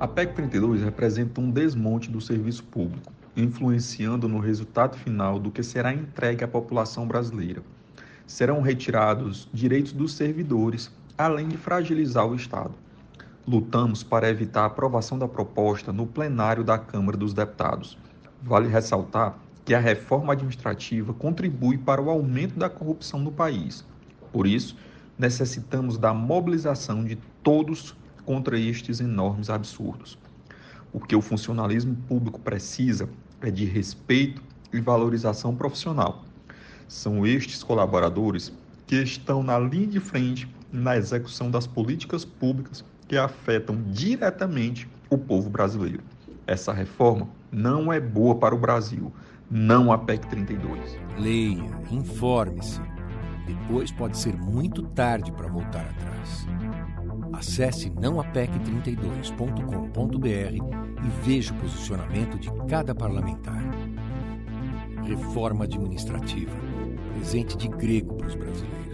A PEC 32 representa um desmonte do serviço público, influenciando no resultado final do que será entregue à população brasileira. Serão retirados direitos dos servidores, além de fragilizar o Estado. Lutamos para evitar a aprovação da proposta no plenário da Câmara dos Deputados. Vale ressaltar que a reforma administrativa contribui para o aumento da corrupção no país. Por isso, necessitamos da mobilização de todos contra estes enormes absurdos. O que o funcionalismo público precisa é de respeito e valorização profissional. São estes colaboradores que estão na linha de frente na execução das políticas públicas que afetam diretamente o povo brasileiro. Essa reforma não é boa para o Brasil, não a PEC 32. Leia, informe-se. Depois pode ser muito tarde para voltar atrás. Acesse nãoapec32.com.br e veja o posicionamento de cada parlamentar. Reforma administrativa. Presente de grego para os brasileiros.